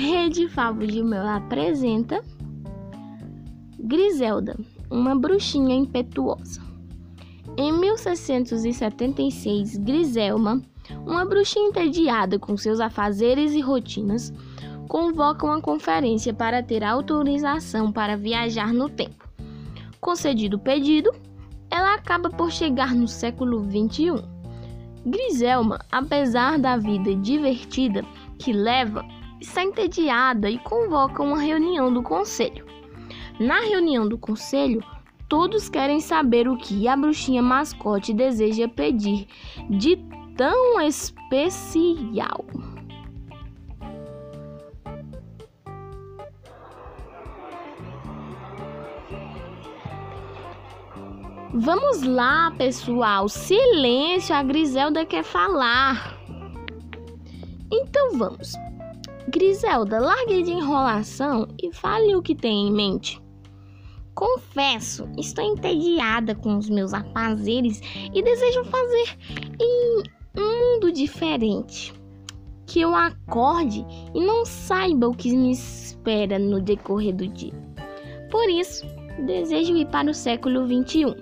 Rede Favo de Mel apresenta Griselda, uma bruxinha impetuosa. Em 1676, Griselma, uma bruxinha entediada com seus afazeres e rotinas, convoca uma conferência para ter autorização para viajar no tempo. Concedido o pedido, ela acaba por chegar no século 21. Griselma, apesar da vida divertida que leva, está entediada e convoca uma reunião do conselho. Na reunião do conselho, todos querem saber o que a bruxinha mascote deseja pedir de tão especial. Vamos lá, pessoal. Silêncio, a Griselda quer falar. Então vamos. Griselda, largue de enrolação e fale o que tem em mente. Confesso, estou entediada com os meus afazeres e desejo fazer em um mundo diferente. Que eu acorde e não saiba o que me espera no decorrer do dia. Por isso, desejo ir para o século 21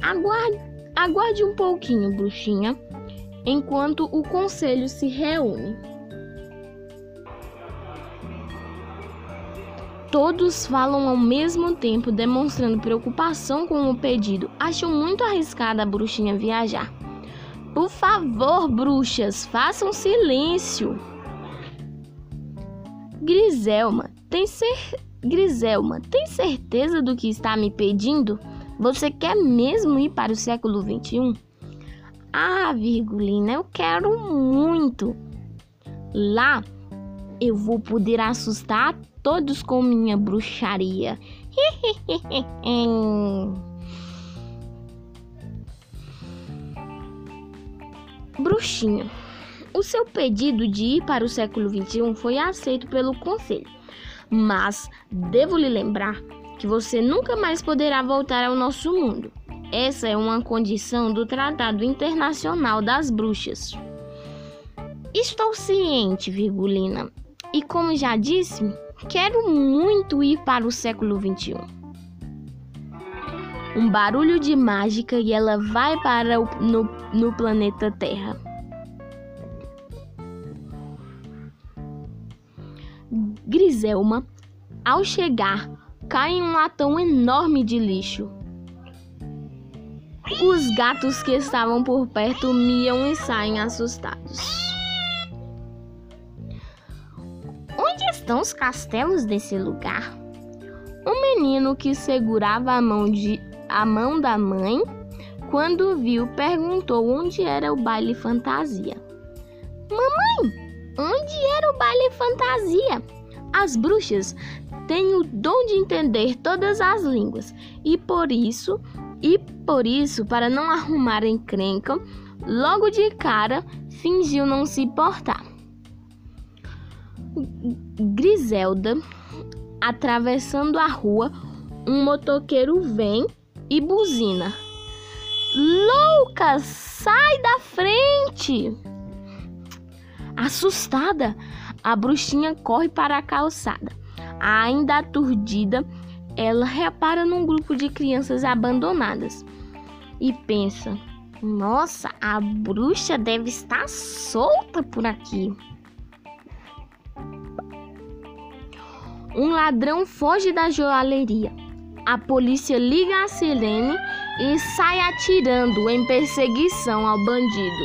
Aguarde, aguarde um pouquinho, bruxinha, enquanto o conselho se reúne. Todos falam ao mesmo tempo, demonstrando preocupação com o pedido. Acham muito arriscada a bruxinha viajar. Por favor, bruxas, façam silêncio. Griselma, tem cer... Griselma, tem certeza do que está me pedindo? Você quer mesmo ir para o século 21? Ah, Virgulina, eu quero muito. Lá eu vou poder assustar todos com minha bruxaria. Bruxinha, o seu pedido de ir para o século 21 foi aceito pelo conselho, mas devo lhe lembrar que você nunca mais poderá voltar ao nosso mundo. Essa é uma condição do Tratado Internacional das Bruxas. Estou ciente, Virgulina, e como já disse, quero muito ir para o século XXI. Um barulho de mágica e ela vai para o, no, no planeta Terra. Griselma, ao chegar, cai em um latão enorme de lixo. Os gatos que estavam por perto miam e saem assustados. Estão os castelos desse lugar? O menino que segurava a mão, de, a mão da mãe, quando viu, perguntou onde era o baile fantasia. Mamãe, onde era o baile fantasia? As bruxas têm o dom de entender todas as línguas e por isso, e por isso, para não arrumar encrenca, logo de cara fingiu não se importar. Griselda, atravessando a rua, um motoqueiro vem e buzina. Louca, sai da frente! Assustada, a bruxinha corre para a calçada. Ainda aturdida, ela repara num grupo de crianças abandonadas e pensa: Nossa, a bruxa deve estar solta por aqui. Um ladrão foge da joalheria. A polícia liga a sirene e sai atirando em perseguição ao bandido.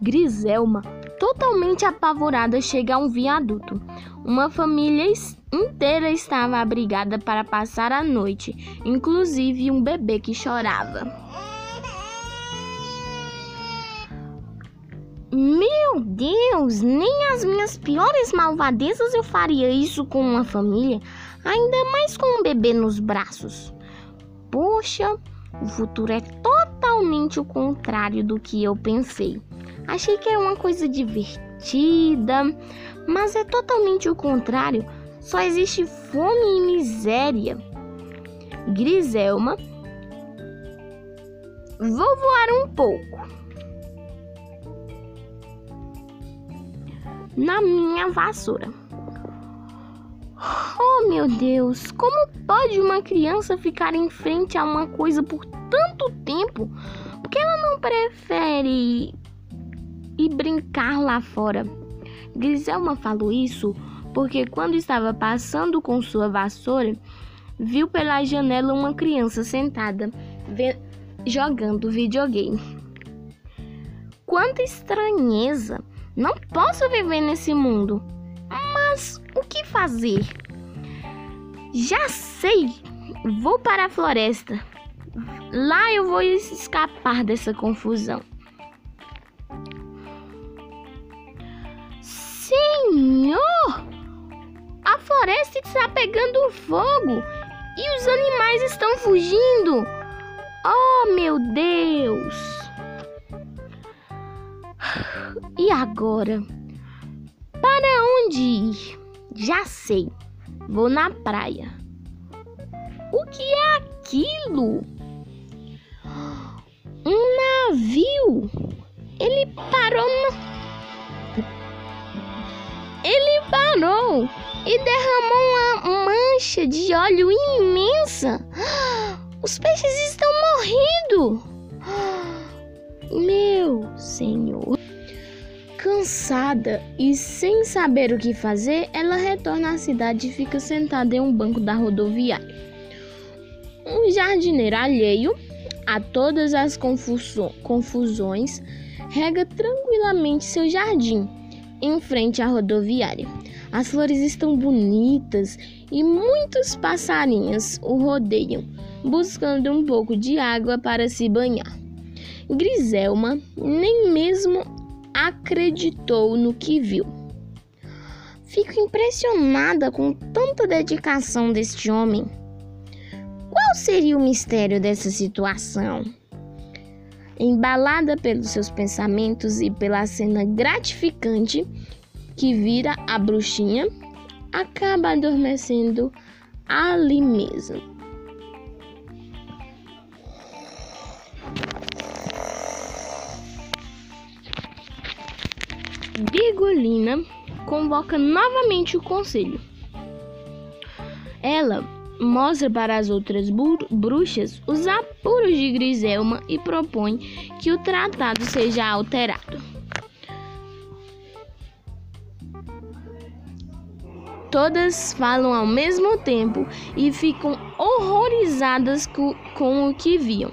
Griselma Totalmente apavorada, chega a um viaduto. Uma família inteira estava abrigada para passar a noite, inclusive um bebê que chorava. Meu Deus, nem as minhas piores malvadezas eu faria isso com uma família, ainda mais com um bebê nos braços. Poxa, o futuro é totalmente o contrário do que eu pensei. Achei que era uma coisa divertida, mas é totalmente o contrário. Só existe fome e miséria. Griselma, vou voar um pouco. Na minha vassoura. Oh meu Deus, como pode uma criança ficar em frente a uma coisa por tanto tempo? Por que ela não prefere ir brincar lá fora? Griselma falou isso porque quando estava passando com sua vassoura, viu pela janela uma criança sentada jogando videogame. Quanta estranheza! Não posso viver nesse mundo. Mas o que fazer? Já sei! Vou para a floresta. Lá eu vou escapar dessa confusão. Senhor! A floresta está pegando fogo e os animais estão fugindo. Oh, meu Deus! E agora? Para onde ir? Já sei. Vou na praia. O que é aquilo? Um navio. Ele parou na... Ele parou e derramou uma mancha de óleo imensa. Os peixes estão morrendo. Meu Senhor. Cansada e sem saber o que fazer, ela retorna à cidade e fica sentada em um banco da rodoviária. Um jardineiro alheio a todas as confusões rega tranquilamente seu jardim em frente à rodoviária. As flores estão bonitas e muitos passarinhos o rodeiam, buscando um pouco de água para se banhar. Griselma nem mesmo acreditou no que viu. Fico impressionada com tanta dedicação deste homem. Qual seria o mistério dessa situação? Embalada pelos seus pensamentos e pela cena gratificante que vira a bruxinha, acaba adormecendo ali mesmo. Virgulina convoca novamente o conselho. Ela mostra para as outras bruxas os apuros de Griselma e propõe que o tratado seja alterado. Todas falam ao mesmo tempo e ficam horrorizadas com o que viam.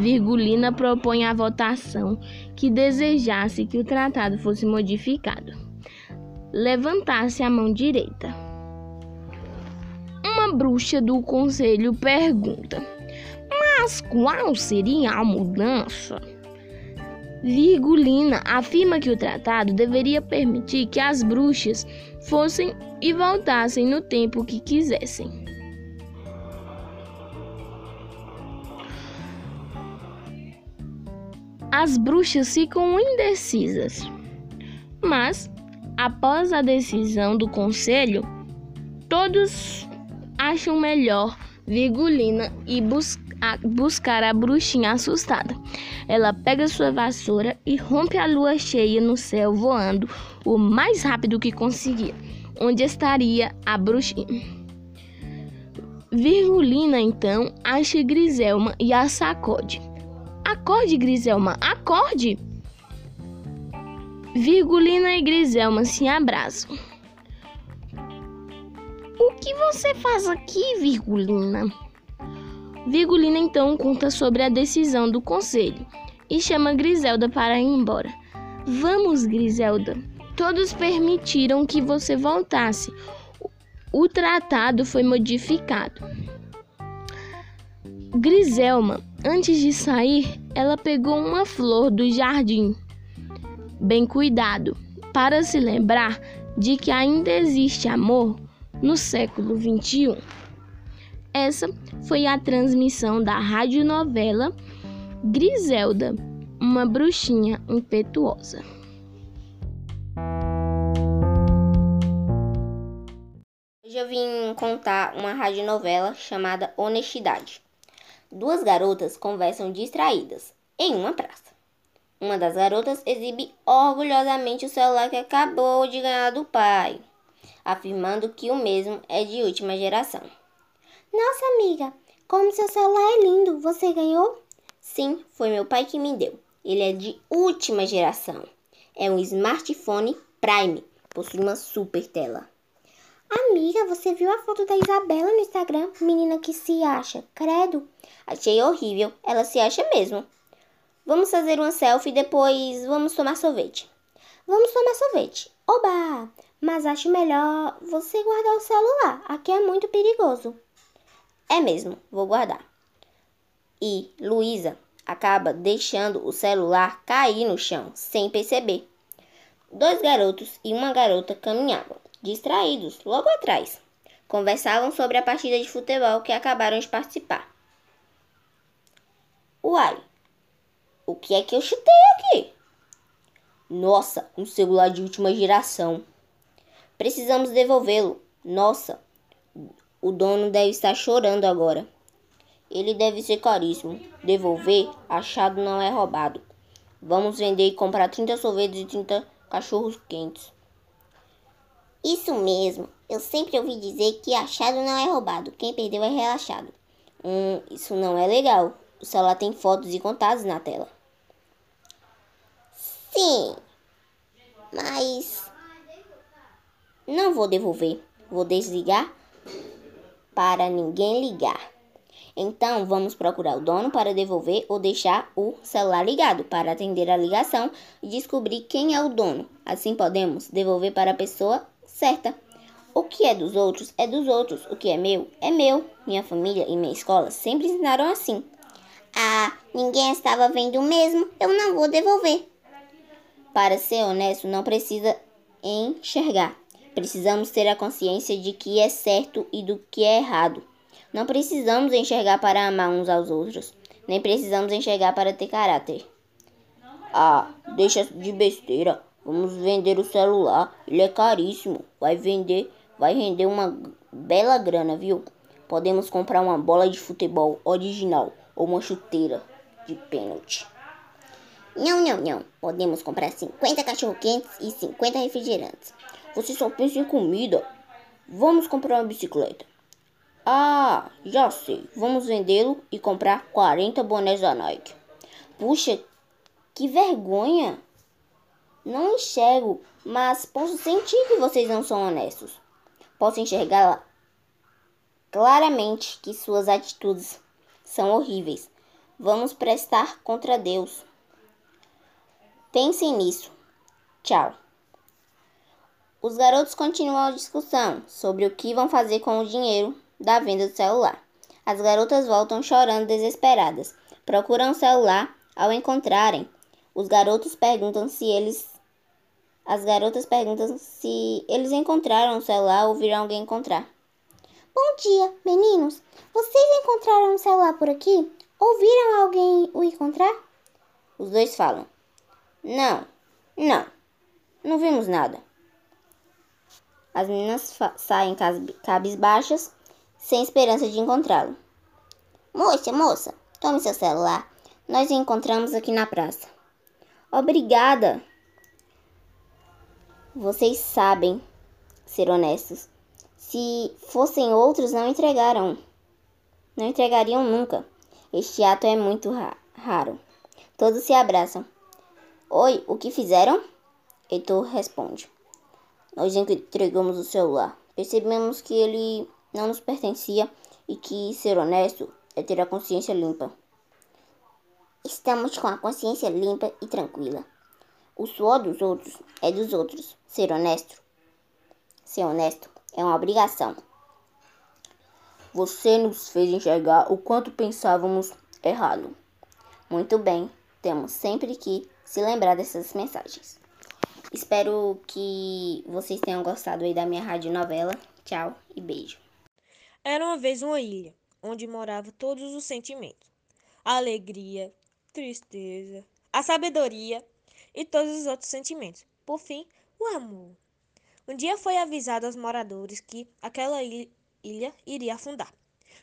Virgulina propõe a votação que desejasse que o tratado fosse modificado. Levantasse a mão direita. Uma bruxa do conselho pergunta: Mas qual seria a mudança? Virgulina afirma que o tratado deveria permitir que as bruxas fossem e voltassem no tempo que quisessem. As bruxas ficam indecisas. Mas, após a decisão do conselho, todos acham melhor Virgulina e bus a buscar a bruxinha assustada. Ela pega sua vassoura e rompe a lua cheia no céu, voando o mais rápido que conseguia, onde estaria a bruxinha. Virgulina então acha Griselma e a sacode. Acorde, Griselma, acorde! Virgulina e Griselma se abraçam. O que você faz aqui, Virgulina? Virgulina então conta sobre a decisão do conselho e chama Griselda para ir embora. Vamos, Griselda. Todos permitiram que você voltasse. O tratado foi modificado. Griselma, antes de sair, ela pegou uma flor do jardim. Bem cuidado, para se lembrar de que ainda existe amor no século 21. Essa foi a transmissão da radionovela Griselda, uma bruxinha impetuosa. Hoje eu vim contar uma radionovela chamada Honestidade. Duas garotas conversam distraídas em uma praça. Uma das garotas exibe orgulhosamente o celular que acabou de ganhar do pai, afirmando que o mesmo é de última geração. Nossa amiga, como seu celular é lindo, você ganhou? Sim, foi meu pai que me deu. Ele é de última geração. É um smartphone Prime, possui uma super tela. Amiga, você viu a foto da Isabela no Instagram? Menina que se acha, credo. Achei horrível, ela se acha mesmo. Vamos fazer uma selfie e depois vamos tomar sorvete. Vamos tomar sorvete. Oba! Mas acho melhor você guardar o celular. Aqui é muito perigoso. É mesmo, vou guardar. E Luísa acaba deixando o celular cair no chão sem perceber. Dois garotos e uma garota caminhavam, distraídos, logo atrás. Conversavam sobre a partida de futebol que acabaram de participar. Uai, o que é que eu chutei aqui? Nossa, um celular de última geração. Precisamos devolvê-lo. Nossa, o dono deve estar chorando agora. Ele deve ser caríssimo. Devolver, achado não é roubado. Vamos vender e comprar 30 sorvetes e 30 cachorros quentes. Isso mesmo. Eu sempre ouvi dizer que achado não é roubado. Quem perdeu é relaxado. Hum, isso não é legal. O celular tem fotos e contatos na tela. Sim, mas não vou devolver. Vou desligar para ninguém ligar. Então, vamos procurar o dono para devolver ou deixar o celular ligado para atender a ligação e descobrir quem é o dono. Assim podemos devolver para a pessoa certa. O que é dos outros é dos outros, o que é meu é meu. Minha família e minha escola sempre ensinaram assim. Ah, ninguém estava vendo mesmo, eu não vou devolver. Para ser honesto, não precisa enxergar. Precisamos ter a consciência de que é certo e do que é errado. Não precisamos enxergar para amar uns aos outros, nem precisamos enxergar para ter caráter. Ah, deixa de besteira. Vamos vender o celular. Ele é caríssimo. Vai vender, vai render uma bela grana, viu? Podemos comprar uma bola de futebol original ou uma chuteira de pênalti. Não, não, não. Podemos comprar 50 cachorro-quentes e 50 refrigerantes. Você só pensa em comida. Vamos comprar uma bicicleta. Ah, já sei. Vamos vendê-lo e comprar 40 bonés da Nike. Puxa, que vergonha. Não enxergo, mas posso sentir que vocês não são honestos. Posso enxergar claramente que suas atitudes são horríveis. Vamos prestar contra Deus. Pensem nisso. Tchau. Os garotos continuam a discussão sobre o que vão fazer com o dinheiro da venda do celular. As garotas voltam chorando desesperadas. Procuram o celular. Ao encontrarem, os garotos perguntam se eles as garotas perguntam se eles encontraram o celular ou viram alguém encontrar. Bom dia, meninos. Vocês encontraram um celular por aqui? Ou viram alguém o encontrar? Os dois falam. Não, não, não vimos nada. As meninas saem cabisbaixas, sem esperança de encontrá-lo. Moça, moça, tome seu celular. Nós o encontramos aqui na praça. Obrigada. Vocês sabem ser honestos. Se fossem outros, não entregaram. Não entregariam nunca. Este ato é muito ra raro. Todos se abraçam. Oi, o que fizeram? Heitor responde. Nós entregamos o celular. Percebemos que ele não nos pertencia e que ser honesto é ter a consciência limpa. Estamos com a consciência limpa e tranquila. O suor dos outros é dos outros. Ser honesto. Ser honesto é uma obrigação. Você nos fez enxergar o quanto pensávamos errado. Muito bem, temos sempre que se lembrar dessas mensagens. Espero que vocês tenham gostado aí da minha rádio novela. Tchau e beijo. Era uma vez uma ilha onde moravam todos os sentimentos: alegria, tristeza, a sabedoria e todos os outros sentimentos. Por fim, o amor. Um dia foi avisado aos moradores que aquela ilha iria afundar.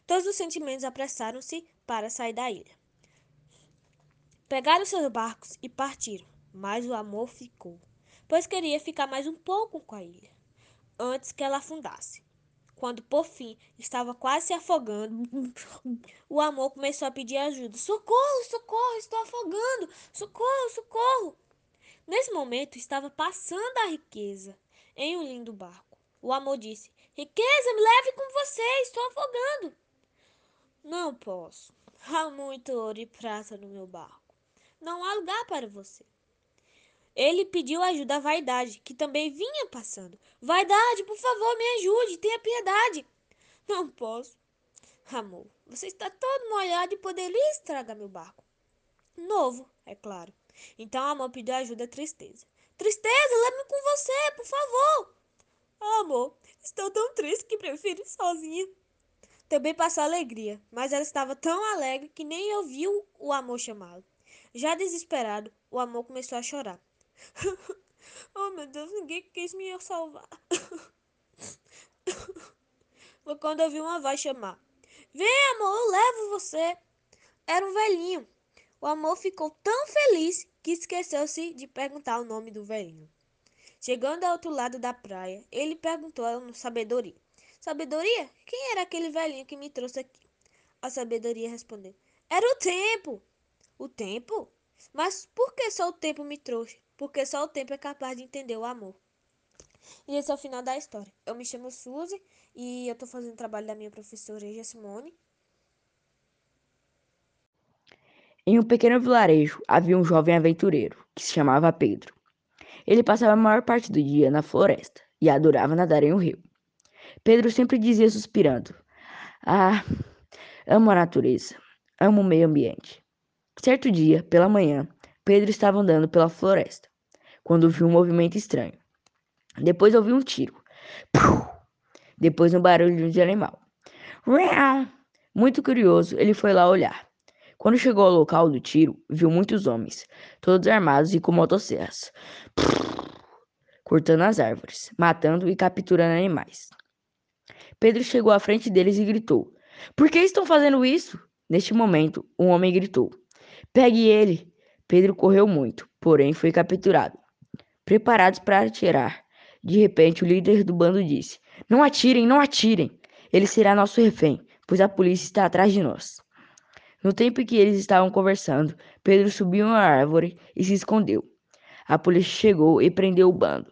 Todos os sentimentos apressaram-se para sair da ilha. Pegaram seus barcos e partiram, mas o amor ficou, pois queria ficar mais um pouco com a ilha, antes que ela afundasse. Quando por fim estava quase se afogando, o amor começou a pedir ajuda: Socorro, socorro, estou afogando! Socorro, socorro! Nesse momento estava passando a riqueza em um lindo barco. O amor disse: Riqueza, me leve com você, estou afogando. Não posso. Há muito ouro e prata no meu barco. Não há lugar para você. Ele pediu ajuda à vaidade, que também vinha passando. Vaidade, por favor, me ajude, tenha piedade. Não posso. Amor, você está todo molhado e poderia estragar meu barco. Novo, é claro. Então Amor pediu ajuda à tristeza. Tristeza, leve-me com você, por favor. Amor, estou tão triste que prefiro ir sozinha. Também passou alegria, mas ela estava tão alegre que nem ouviu o amor chamá-lo. Já desesperado, o amor começou a chorar. oh meu Deus, ninguém quis me salvar. Foi quando eu vi uma voz chamar: Vem, amor, eu levo você. Era um velhinho. O amor ficou tão feliz que esqueceu-se de perguntar o nome do velhinho. Chegando ao outro lado da praia, ele perguntou a sabedoria: Sabedoria, quem era aquele velhinho que me trouxe aqui? A sabedoria respondeu: Era o tempo. O tempo? Mas por que só o tempo me trouxe? Porque só o tempo é capaz de entender o amor. E esse é o final da história. Eu me chamo Suzy e eu estou fazendo o trabalho da minha professora Eja Simone. Em um pequeno vilarejo havia um jovem aventureiro que se chamava Pedro. Ele passava a maior parte do dia na floresta e adorava nadar em um rio. Pedro sempre dizia suspirando: Ah, amo a natureza, amo o meio ambiente. Certo dia, pela manhã, Pedro estava andando pela floresta, quando viu um movimento estranho. Depois ouviu um tiro. Depois um barulho de animal. Muito curioso, ele foi lá olhar. Quando chegou ao local do tiro, viu muitos homens, todos armados e com motosserras, cortando as árvores, matando e capturando animais. Pedro chegou à frente deles e gritou: Por que estão fazendo isso? Neste momento, um homem gritou: Pegue ele! Pedro correu muito, porém foi capturado. Preparados para atirar, de repente o líder do bando disse: Não atirem, não atirem! Ele será nosso refém, pois a polícia está atrás de nós. No tempo em que eles estavam conversando, Pedro subiu uma árvore e se escondeu. A polícia chegou e prendeu o bando.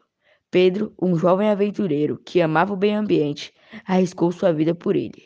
Pedro, um jovem aventureiro que amava o meio ambiente, arriscou sua vida por ele.